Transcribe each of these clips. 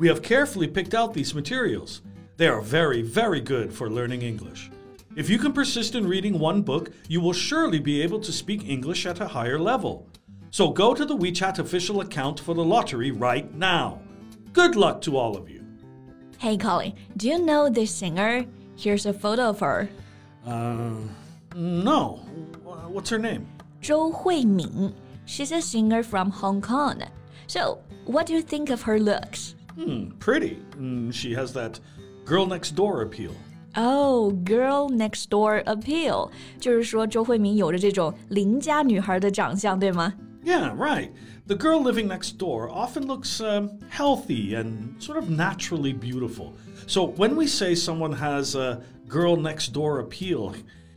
we have carefully picked out these materials. They are very, very good for learning English. If you can persist in reading one book, you will surely be able to speak English at a higher level. So go to the WeChat official account for the lottery right now. Good luck to all of you. Hey, Colin, do you know this singer? Here's a photo of her. Uh, no. What's her name? Zhou Huimin. She's a singer from Hong Kong. So, what do you think of her looks? Hmm, pretty. Mm, she has that girl next door appeal. Oh, girl next door appeal，就是说周慧敏有着这种邻家女孩的长相，对吗？yeah, right. The girl living next door often looks um, healthy and sort of naturally beautiful. So when we say someone has a girl next door appeal,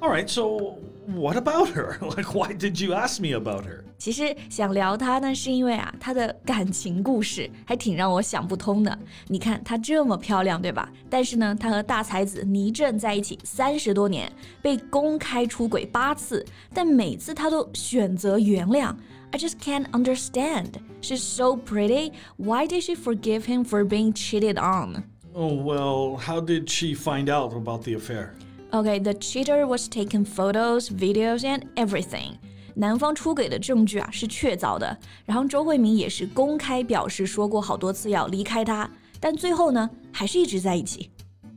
All right, so what about her? Like, why did you ask me about her? 其实想聊她呢，是因为啊，她的感情故事还挺让我想不通的。你看她这么漂亮，对吧？但是呢，她和大才子倪震在一起三十多年，被公开出轨八次，但每次她都选择原谅。I just can't understand. She's so pretty. Why did she forgive him for being cheated on? Oh, well, how did she find out about the affair? Okay, the cheater was taking photos, videos, and everything. 男方出给的证据啊是确凿的，然后周慧敏也是公开表示说过好多次要离开他，但最后呢还是一直在一起。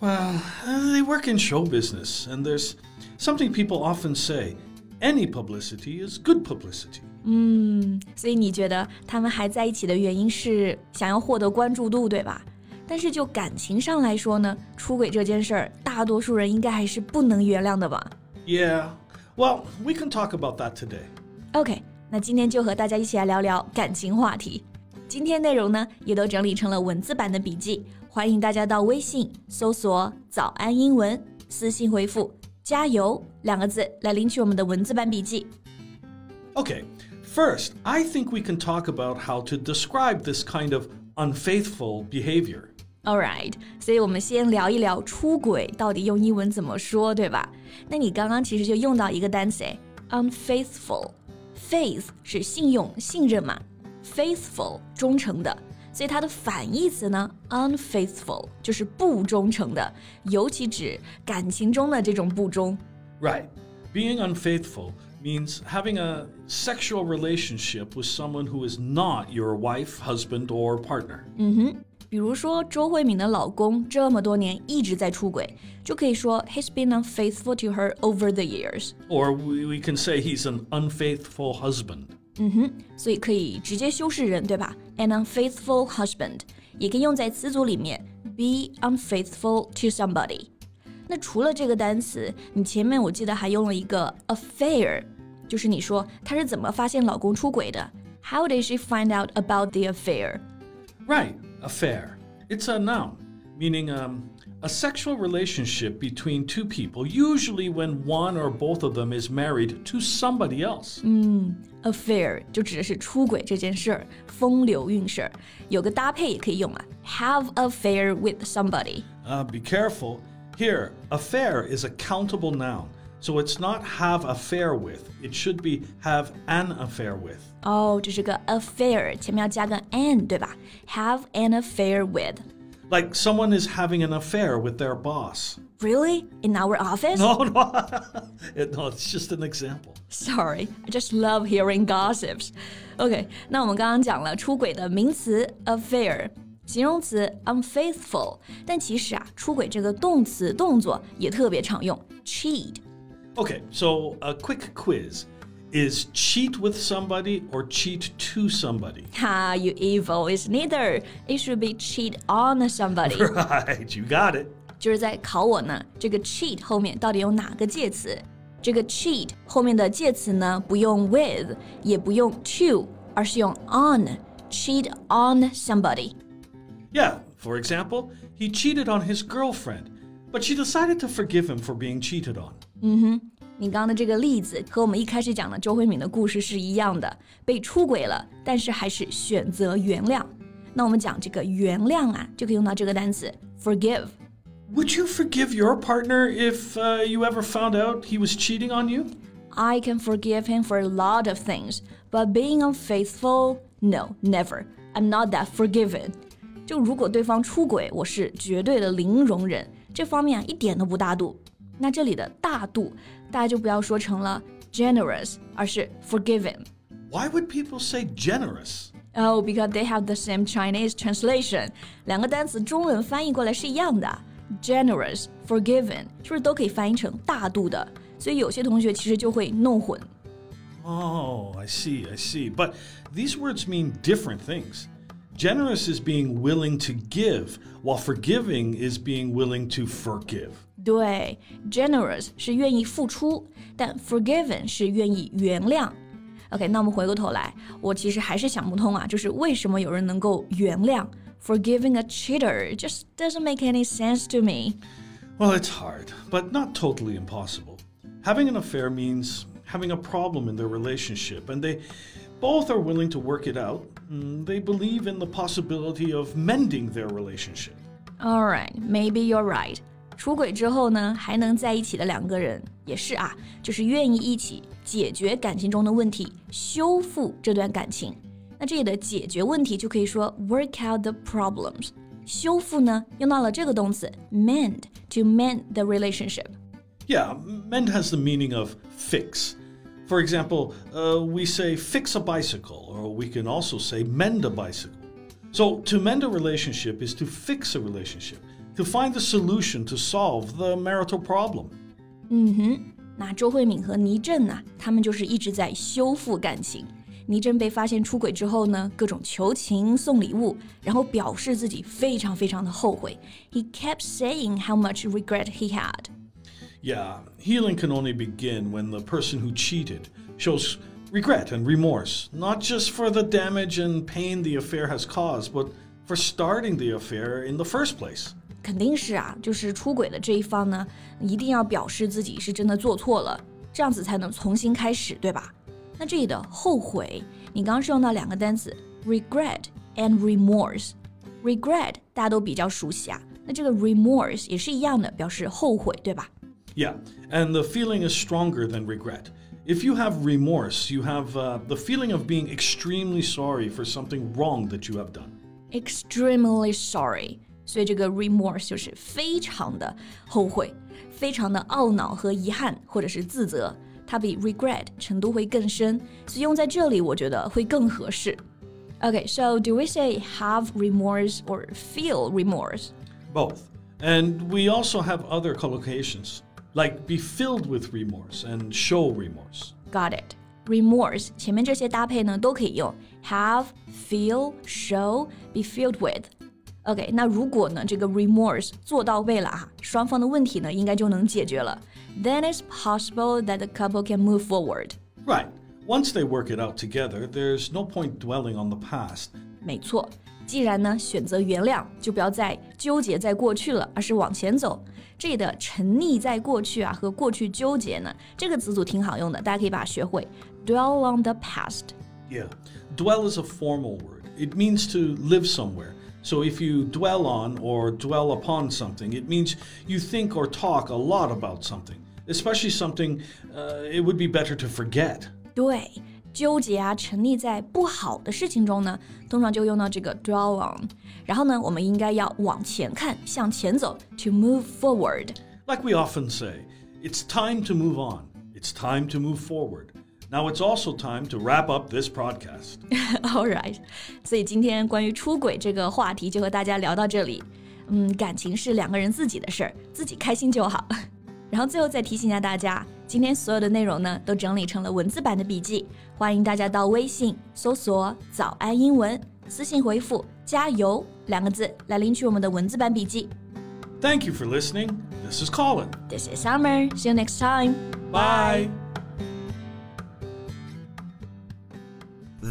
Well, they work in show business, and there's something people often say: any publicity is good publicity. 嗯，所以你觉得他们还在一起的原因是想要获得关注度，对吧？但是就感情上来说呢，出轨这件事儿，大多数人应该还是不能原谅的吧？Yeah, well, we can talk about that today. OK，那今天就和大家一起来聊聊感情话题。今天内容呢，也都整理成了文字版的笔记，欢迎大家到微信搜索“早安英文”，私信回复“加油”两个字来领取我们的文字版笔记。Okay, first, I think we can talk about how to describe this kind of unfaithful behavior. All right，所以我们先聊一聊出轨到底用英文怎么说，对吧？那你刚刚其实就用到一个单词，unfaithful。Faith 是信用、信任嘛，faithful 忠诚的，所以它的反义词呢，unfaithful 就是不忠诚的，尤其指感情中的这种不忠。Right, being unfaithful means having a sexual relationship with someone who is not your wife, husband, or partner. 嗯哼。 比如说周慧敏的老公这么多年一直在出轨，就可以说 he's been unfaithful to her over the years. Or we, we can say he's an unfaithful husband. 嗯哼，所以可以直接修饰人，对吧？An unfaithful husband 也可以用在词组里面，be unfaithful to somebody。那除了这个单词，你前面我记得还用了一个 affair，就是你说她是怎么发现老公出轨的？How did she find out about the affair? Right affair. It's a noun, meaning um, a sexual relationship between two people, usually when one or both of them is married to somebody else. 嗯，affair 就指的是出轨这件事儿，风流韵事儿。有个搭配也可以用啊，have affair with somebody. Uh, be careful. Here, affair is a countable noun. So it's not have affair with. It should be have an affair with. 哦，这是个 affair，前面要加个 an，对吧？Have an affair with. Like someone is having an affair with their boss. Really? In our office? No, no. no, it's just an example. Sorry, I just love hearing gossips. OK，那我们刚刚讲了出轨的名词 affair。形容词 unfaithful，但其实啊，出轨这个动词动作也特别常用，cheat。 Okay, so a quick quiz. is cheat with somebody or cheat to somebody. Ha, you evil is neither. It should be cheat on somebody. Right, you got it. 就是在考我呢，这个 cheat 后面到底有哪个介词？这个 cheat 后面的介词呢，不用 with，也不用 to，而是用 on。cheat on somebody. Yeah, for example, he cheated on his girlfriend, but she decided to forgive him for being cheated on. 你刚刚的这个例子和我们一开始讲的周慧敏的故事是一样的，被出轨了，但是还是选择原谅。那我们讲这个原谅啊，就可以用到这个单词 forgive。 Would you forgive your partner if uh, you ever found out he was cheating on you? I can forgive him for a lot of things, but being unfaithful, no, never. I'm not that forgiving. 就如果对方出轨，我是绝对的零容忍，这方面啊一点都不大度。 那这里的大度，大家就不要说成了 generous，而是 forgiving。 Why would people say generous? Oh, because they have the same Chinese translation，两个单词中文翻译过来是一样的。Generous, forgiving，是不是都可以翻译成大度的？所以有些同学其实就会弄混。 Oh, I see, I see. But these words mean different things. Generous is being willing to give, while forgiving is being willing to forgive. 对，generous 是愿意付出，但 forgiven 是愿意原谅。OK，那我们回过头来，我其实还是想不通啊，就是为什么有人能够原谅 forgiving a cheater just doesn't make any sense to me。 Well, it's hard, but not totally impossible. Having an affair means having a problem in their relationship, and they both are willing to work it out. Mm, They believe in the possibility of mending their relationship. All right, maybe you're right. 出轨之后呢，还能在一起的两个人也是啊，就是愿意一起解决感情中的问题，修复这段感情。那这里的解决问题就可以说 work out the problems。修复呢，用到了这个动词 mend to mend the relationship。 Yeah, mend has the meaning of fix. For example, uh, we say fix a bicycle, or we can also say mend a bicycle. So, to mend a relationship is to fix a relationship, to find the solution to solve the marital problem. 那周慧敏和倪震呢，他们就是一直在修复感情。倪震被发现出轨之后呢，各种求情、送礼物，然后表示自己非常非常的后悔。He kept saying how much regret he had. Yeah, healing can only begin when the person who cheated shows regret and remorse, not just for the damage and pain the affair has caused, but for starting the affair in the first place. 肯定是啊，就是出轨的这一方呢，一定要表示自己是真的做错了，这样子才能重新开始，对吧？那这里的后悔，你刚刚是用到两个单词 regret and remorse。regret 大家都比较熟悉啊，那这个 remorse 也是一样的，表示后悔，对吧？ Yeah, and the feeling is stronger than regret. If you have remorse, you have uh, the feeling of being extremely sorry for something wrong that you have done. extremely sorry， 所以这个 remorse 就是非常的后悔，非常的懊恼和遗憾，或者是自责，它比 regret 程度会更深，所以用在这里我觉得会更合适。Okay, so do we say have remorse or feel remorse? Both. And we also have other collocations, like be filled with remorse and show remorse. Got it. Remorse 前面这些搭配呢都可以用 have, feel, show, be filled with。 OK，那如果呢这个 remorse 做到位了啊，双方的问题呢应该就能解决了。Then it's possible that the couple can move forward。 Right. Once they work it out together, there's no point dwelling on the past. 没错，既然呢选择原谅，就不要再纠结在过去了，而是往前走。这里的沉溺在过去啊和过去纠结呢，这个词组挺好用的，大家可以把它学会。Dwell on the past。 Yeah. Dwell is a formal word. It means to live somewhere. So if you dwell on or dwell upon something, it means you think or talk a lot about something, especially something uh, it would be better to forget. 对，纠结啊，沉溺在不好的事情中呢，通常就用到这个 dwell on。然后呢，我们应该要往前看，向前走，to move forward。 Like we often say, it's time to move on. It's time to move forward. Now it's also time to wrap up this podcast. All right，所以今天关于出轨这个话题就和大家聊到这里。嗯，感情是两个人自己的事儿，自己开心就好。然后最后再提醒一下大家， 今天所有的内容呢，都整理成了文字版的笔记，欢迎大家到微信搜索“早安英文”，私信回复“加油”两个字来领取我们的文字版笔记。 Thank you for listening. This is Colin. This is Summer. See you next time. Bye.